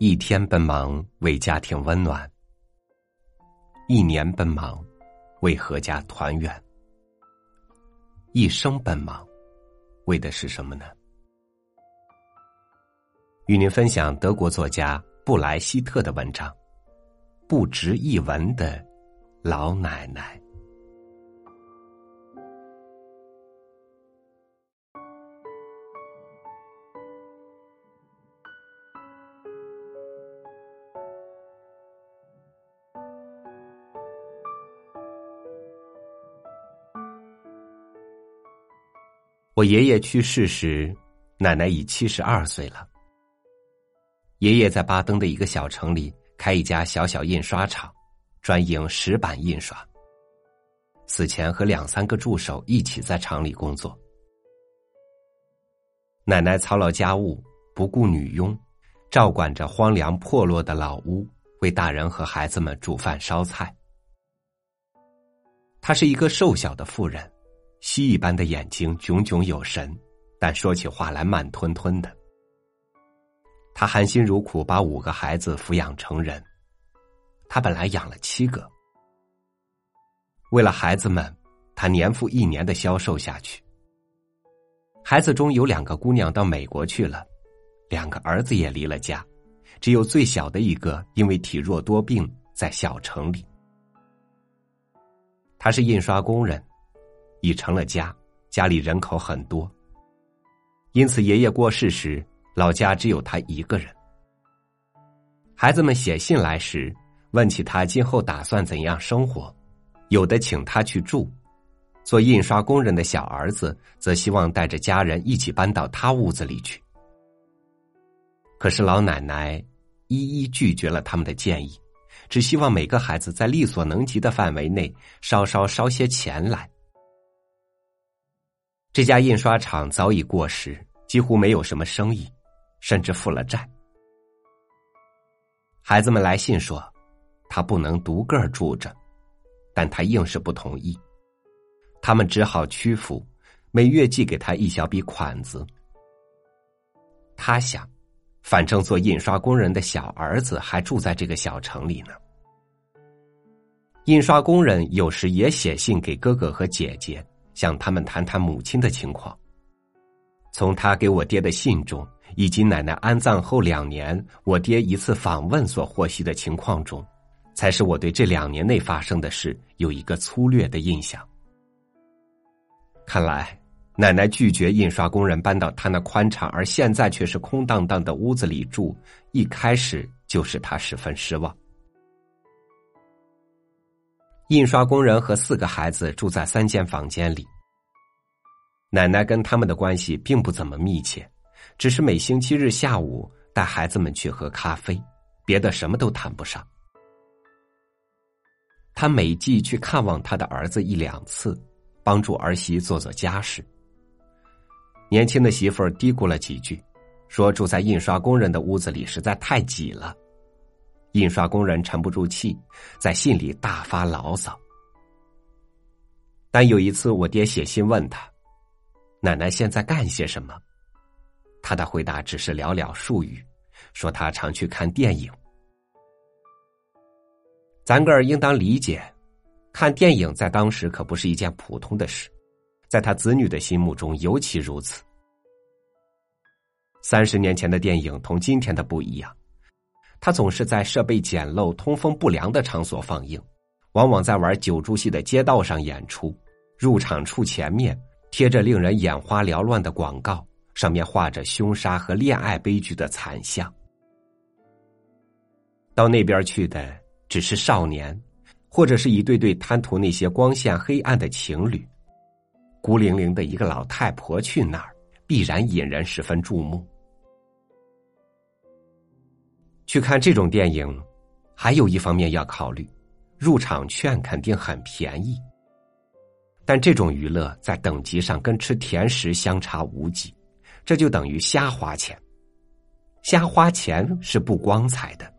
一天奔忙为家庭温暖，一年奔忙为阖家团圆，一生奔忙为的是什么呢？与您分享德国作家布莱希特的文章《不值一文的老奶奶》。我爷爷去世时，奶奶已七十二岁了。爷爷在巴登的一个小城里开一家小小印刷厂，专营石板印刷。死前和两三个助手一起在厂里工作。奶奶操劳家务，不顾女佣，照管着荒凉破落的老屋，为大人和孩子们煮饭烧菜。她是一个瘦小的妇人。蜥蜴般的眼睛炯炯有神，但说起话来慢吞吞的。他含辛茹苦把五个孩子抚养成人，他本来养了七个。为了孩子们，他年复一年的消瘦下去。孩子中有两个姑娘到美国去了，两个儿子也离了家，只有最小的一个因为体弱多病在小城里。他是印刷工人。已成了家，家里人口很多，因此爷爷过世时，老家只有他一个人。孩子们写信来时，问起他今后打算怎样生活，有的请他去住，做印刷工人的小儿子则希望带着家人一起搬到他屋子里去。可是老奶奶一一拒绝了他们的建议，只希望每个孩子在力所能及的范围内，稍稍烧些钱来。这家印刷厂早已过时，几乎没有什么生意，甚至负了债。孩子们来信说，他不能独个儿住着，但他硬是不同意。他们只好屈服，每月寄给他一小笔款子。他想，反正做印刷工人的小儿子还住在这个小城里呢。印刷工人有时也写信给哥哥和姐姐。向他们谈谈母亲的情况。从他给我爹的信中，以及奶奶安葬后两年我爹一次访问所获悉的情况中，才使我对这两年内发生的事有一个粗略的印象。看来，奶奶拒绝印刷工人搬到他那宽敞而现在却是空荡荡的屋子里住，一开始就使他十分失望。印刷工人和四个孩子住在三间房间里。奶奶跟他们的关系并不怎么密切，只是每星期日下午带孩子们去喝咖啡，别的什么都谈不上。他每季去看望他的儿子一两次，帮助儿媳做做家事。年轻的媳妇儿嘀咕了几句，说住在印刷工人的屋子里实在太挤了。印刷工人沉不住气，在信里大发牢骚。但有一次，我爹写信问他：“奶奶现在干些什么？”他的回答只是寥寥数语，说他常去看电影。咱个儿应当理解，看电影在当时可不是一件普通的事，在他子女的心目中尤其如此。三十年前的电影同今天的不一样。他总是在设备简陋、通风不良的场所放映，往往在玩九柱戏的街道上演出。入场处前面贴着令人眼花缭乱的广告，上面画着凶杀和恋爱悲剧的惨象。到那边去的只是少年，或者是一对对贪图那些光线黑暗的情侣。孤零零的一个老太婆去那儿，必然引人十分注目。去看这种电影，还有一方面要考虑，入场券肯定很便宜。但这种娱乐在等级上跟吃甜食相差无几，这就等于瞎花钱。瞎花钱是不光彩的。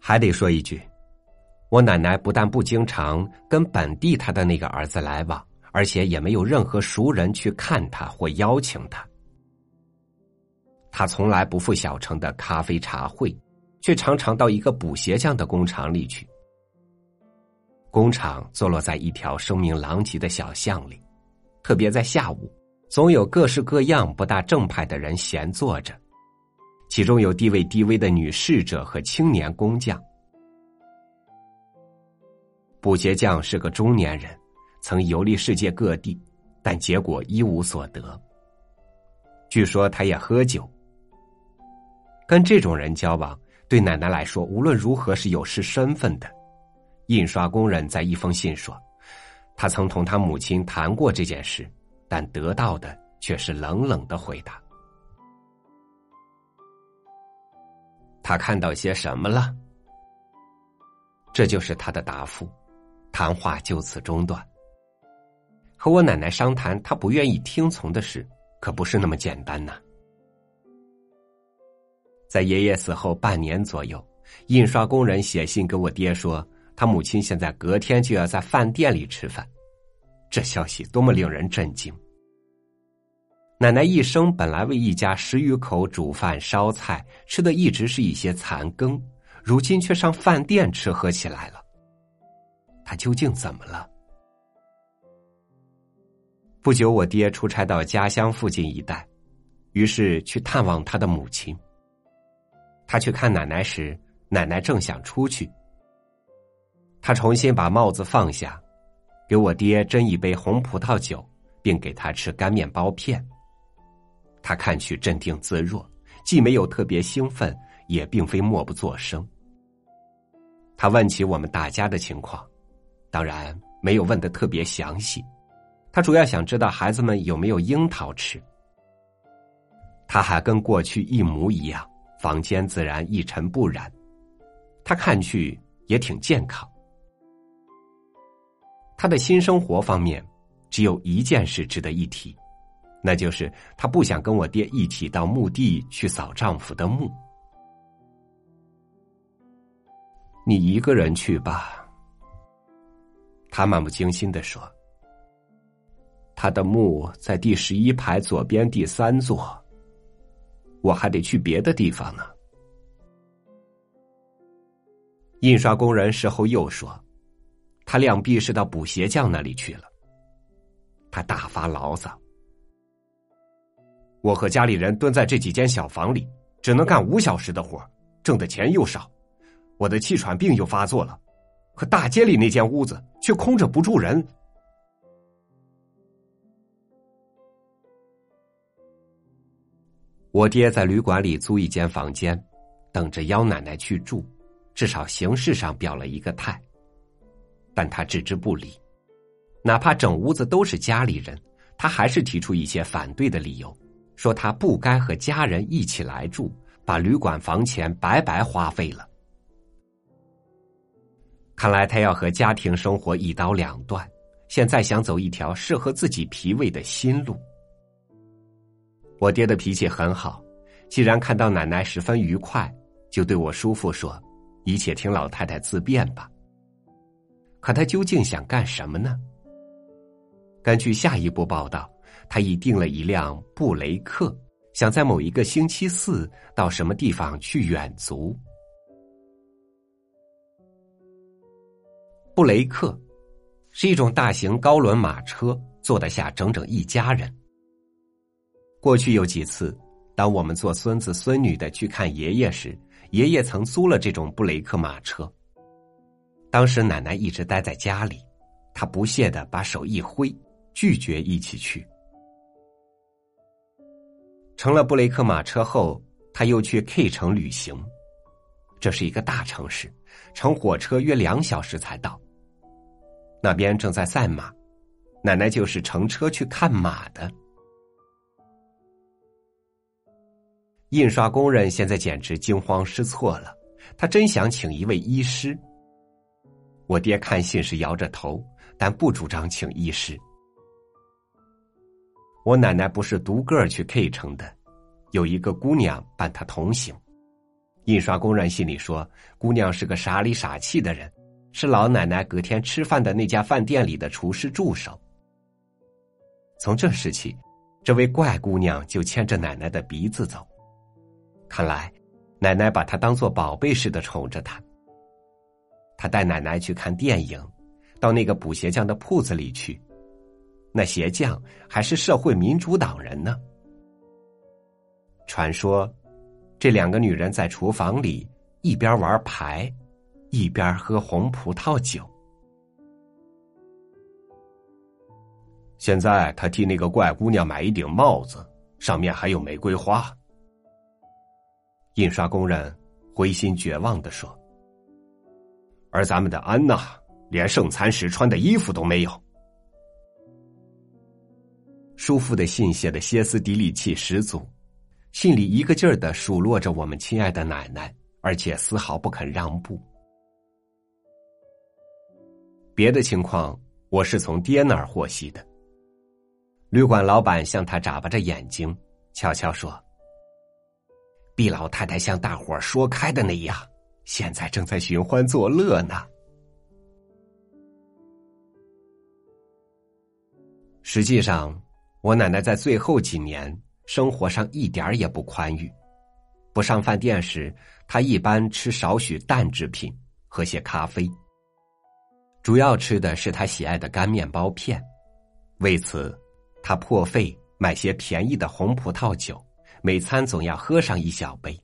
还得说一句，我奶奶不但不经常跟本地她的那个儿子来往，而且也没有任何熟人去看他或邀请他。他从来不赴小城的咖啡茶会，却常常到一个补鞋匠的工厂里去。工厂坐落在一条声名狼藉的小巷里，特别在下午，总有各式各样不大正派的人闲坐着，其中有地位低微的女侍者和青年工匠。补鞋匠是个中年人，曾游历世界各地，但结果一无所得。据说他也喝酒。跟这种人交往，对奶奶来说，无论如何是有失身份的。印刷工人在一封信说，他曾同他母亲谈过这件事，但得到的却是冷冷的回答。他看到些什么了？这就是他的答复。谈话就此中断。和我奶奶商谈，他不愿意听从的事，可不是那么简单呐。在爷爷死后半年左右，印刷工人写信给我爹说，他母亲现在隔天就要在饭店里吃饭。这消息多么令人震惊！奶奶一生本来为一家十余口煮饭烧菜，吃的一直是一些残羹，如今却上饭店吃喝起来了。他究竟怎么了？不久，我爹出差到家乡附近一带，于是去探望他的母亲。他去看奶奶时，奶奶正想出去。他重新把帽子放下，给我爹斟一杯红葡萄酒，并给他吃干面包片。他看去镇定自若，既没有特别兴奋，也并非默不作声。他问起我们大家的情况，当然没有问的特别详细。他主要想知道孩子们有没有樱桃吃。他还跟过去一模一样。房间自然一尘不染，他看去也挺健康。他的新生活方面，只有一件事值得一提，那就是他不想跟我爹一起到墓地去扫丈夫的墓。你一个人去吧，他漫不经心的说。他的墓在第十一排左边第三座。我还得去别的地方呢。印刷工人事后又说，他两臂是到补鞋匠那里去了。他大发牢骚：“我和家里人蹲在这几间小房里，只能干五小时的活，挣的钱又少，我的气喘病又发作了。可大街里那间屋子却空着不住人。”我爹在旅馆里租一间房间，等着幺奶奶去住，至少形式上表了一个态。但他置之不理，哪怕整屋子都是家里人，他还是提出一些反对的理由，说他不该和家人一起来住，把旅馆房钱白白花费了。看来他要和家庭生活一刀两断，现在想走一条适合自己脾胃的新路。我爹的脾气很好，既然看到奶奶十分愉快，就对我叔父说：“一切听老太太自便吧。”可他究竟想干什么呢？根据下一步报道，他已订了一辆布雷克，想在某一个星期四到什么地方去远足。布雷克是一种大型高轮马车，坐得下整整一家人。过去有几次，当我们做孙子孙女的去看爷爷时，爷爷曾租了这种布雷克马车。当时奶奶一直待在家里，他不屑的把手一挥，拒绝一起去。乘了布雷克马车后，他又去 K 城旅行，这是一个大城市，乘火车约两小时才到。那边正在赛马，奶奶就是乘车去看马的。印刷工人现在简直惊慌失措了，他真想请一位医师。我爹看信时摇着头，但不主张请医师。我奶奶不是独个儿去 K 城的，有一个姑娘伴她同行。印刷工人信里说，姑娘是个傻里傻气的人，是老奶奶隔天吃饭的那家饭店里的厨师助手。从这时起，这位怪姑娘就牵着奶奶的鼻子走。看来，奶奶把他当做宝贝似的宠着他。他带奶奶去看电影，到那个补鞋匠的铺子里去。那鞋匠还是社会民主党人呢。传说，这两个女人在厨房里一边玩牌，一边喝红葡萄酒。现在他替那个怪姑娘买一顶帽子，上面还有玫瑰花。印刷工人灰心绝望的说：“而咱们的安娜连圣餐时穿的衣服都没有。”叔父的信写的歇斯底里气十足，信里一个劲儿的数落着我们亲爱的奶奶，而且丝毫不肯让步。别的情况我是从爹那儿获悉的。旅馆老板向他眨巴着眼睛，悄悄说。毕老太太像大伙说开的那样，现在正在寻欢作乐呢。实际上，我奶奶在最后几年生活上一点也不宽裕。不上饭店时，她一般吃少许蛋制品，喝些咖啡。主要吃的是她喜爱的干面包片。为此，她破费买些便宜的红葡萄酒。每餐总要喝上一小杯。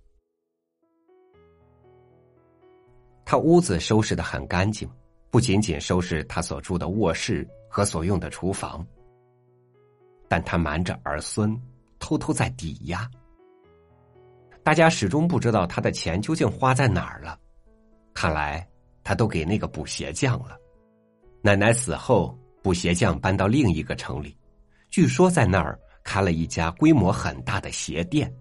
他屋子收拾的很干净，不仅仅收拾他所住的卧室和所用的厨房，但他瞒着儿孙，偷偷在抵押。大家始终不知道他的钱究竟花在哪儿了。看来他都给那个补鞋匠了。奶奶死后，补鞋匠搬到另一个城里，据说在那儿。开了一家规模很大的鞋店。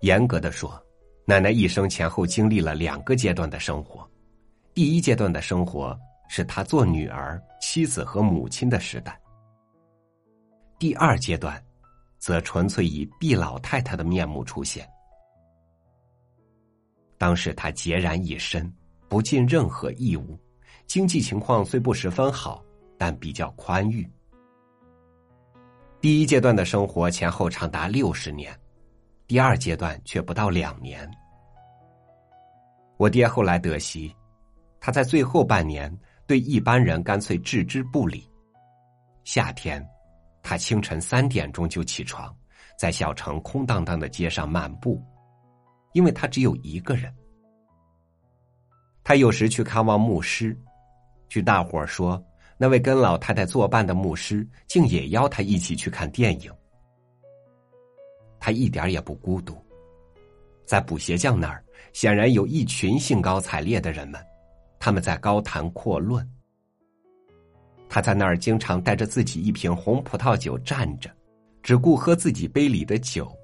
严格的说，奶奶一生前后经历了两个阶段的生活。第一阶段的生活是她做女儿、妻子和母亲的时代。第二阶段，则纯粹以毕老太太的面目出现。当时她孑然一身，不尽任何义务，经济情况虽不十分好。但比较宽裕。第一阶段的生活前后长达六十年，第二阶段却不到两年。我爹后来得悉，他在最后半年对一般人干脆置之不理。夏天，他清晨三点钟就起床，在小城空荡荡的街上漫步，因为他只有一个人。他有时去看望牧师，据大伙儿说。那位跟老太太作伴的牧师，竟也邀他一起去看电影。他一点也不孤独，在补鞋匠那儿，显然有一群兴高采烈的人们，他们在高谈阔论。他在那儿经常带着自己一瓶红葡萄酒站着，只顾喝自己杯里的酒，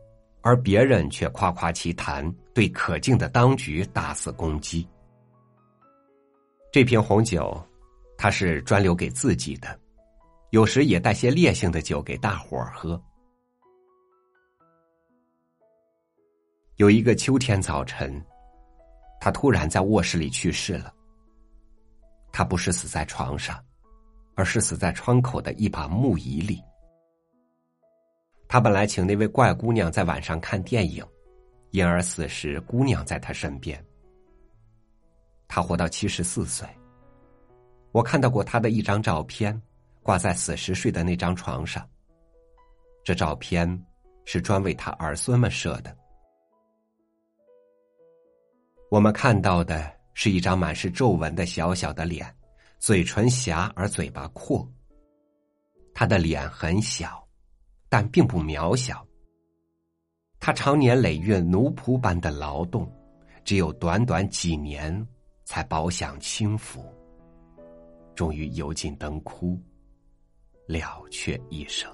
而别人却夸夸其谈，对可敬的当局大肆攻击。这瓶红酒。他是专留给自己的，有时也带些烈性的酒给大伙儿喝。有一个秋天早晨，他突然在卧室里去世了。他不是死在床上，而是死在窗口的一把木椅里。他本来请那位怪姑娘在晚上看电影，因而死时姑娘在他身边。他活到七十四岁。我看到过他的一张照片，挂在死时睡的那张床上。这照片是专为他儿孙们设的。我们看到的是一张满是皱纹的小小的脸，嘴唇狭而嘴巴阔。他的脸很小，但并不渺小。他常年累月奴仆般的劳动，只有短短几年才饱享清福。终于油尽灯枯，了却一生。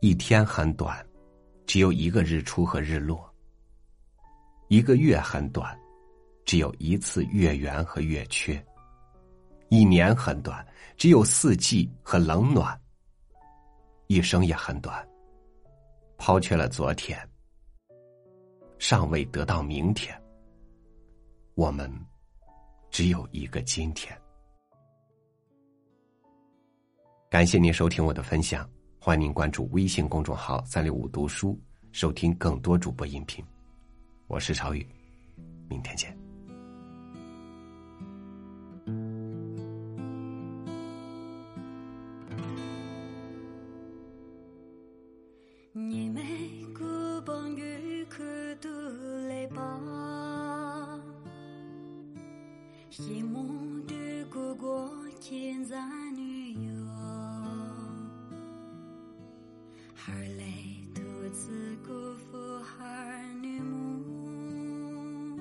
一天很短。只有一个日出和日落。一个月很短，只有一次月圆和月缺。一年很短，只有四季和冷暖。一生也很短，抛却了昨天，尚未得到明天。我们只有一个今天。感谢您收听我的分享，欢迎您关注微信公众号“三六五读书”，收听更多主播音频。我是朝雨，明天见。孩儿累独自辜负儿女母，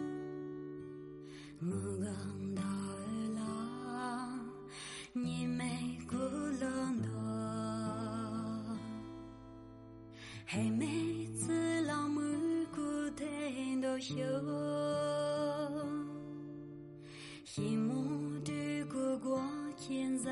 我讲到儿郎，你没顾冷的，还没子老母孤单都休。羡慕的哥哥现在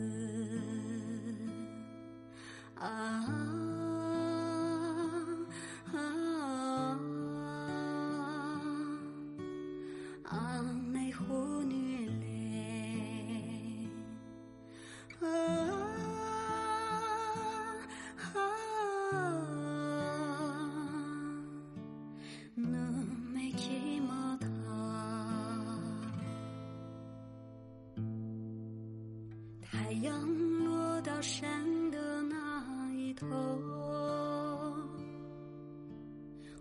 太阳落到山的那一头，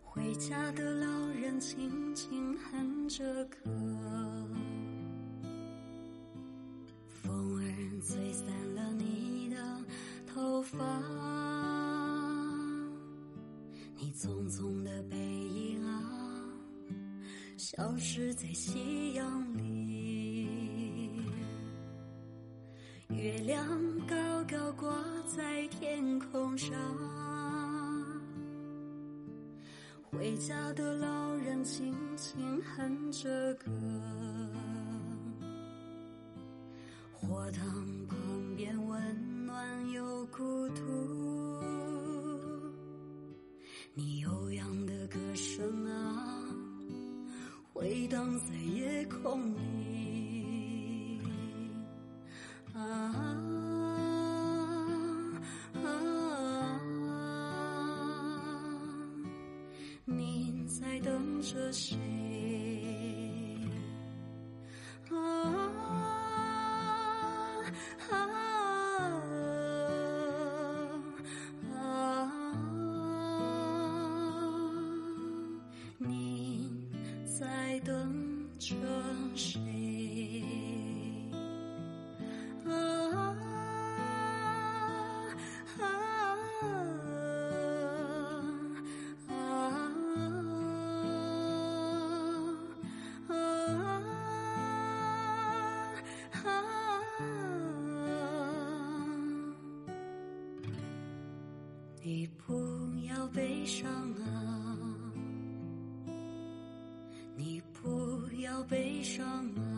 回家的老人轻轻哼着歌，风儿吹散了你的头发，匆匆的背影啊，消失在夕阳里。月亮高高挂在天空上，回家的老人轻轻哼着歌，火塘旁边温暖又孤独，你悠扬的歌声啊，回荡在夜空里。啊，你在等着谁？你不要悲伤啊，你不要悲伤啊，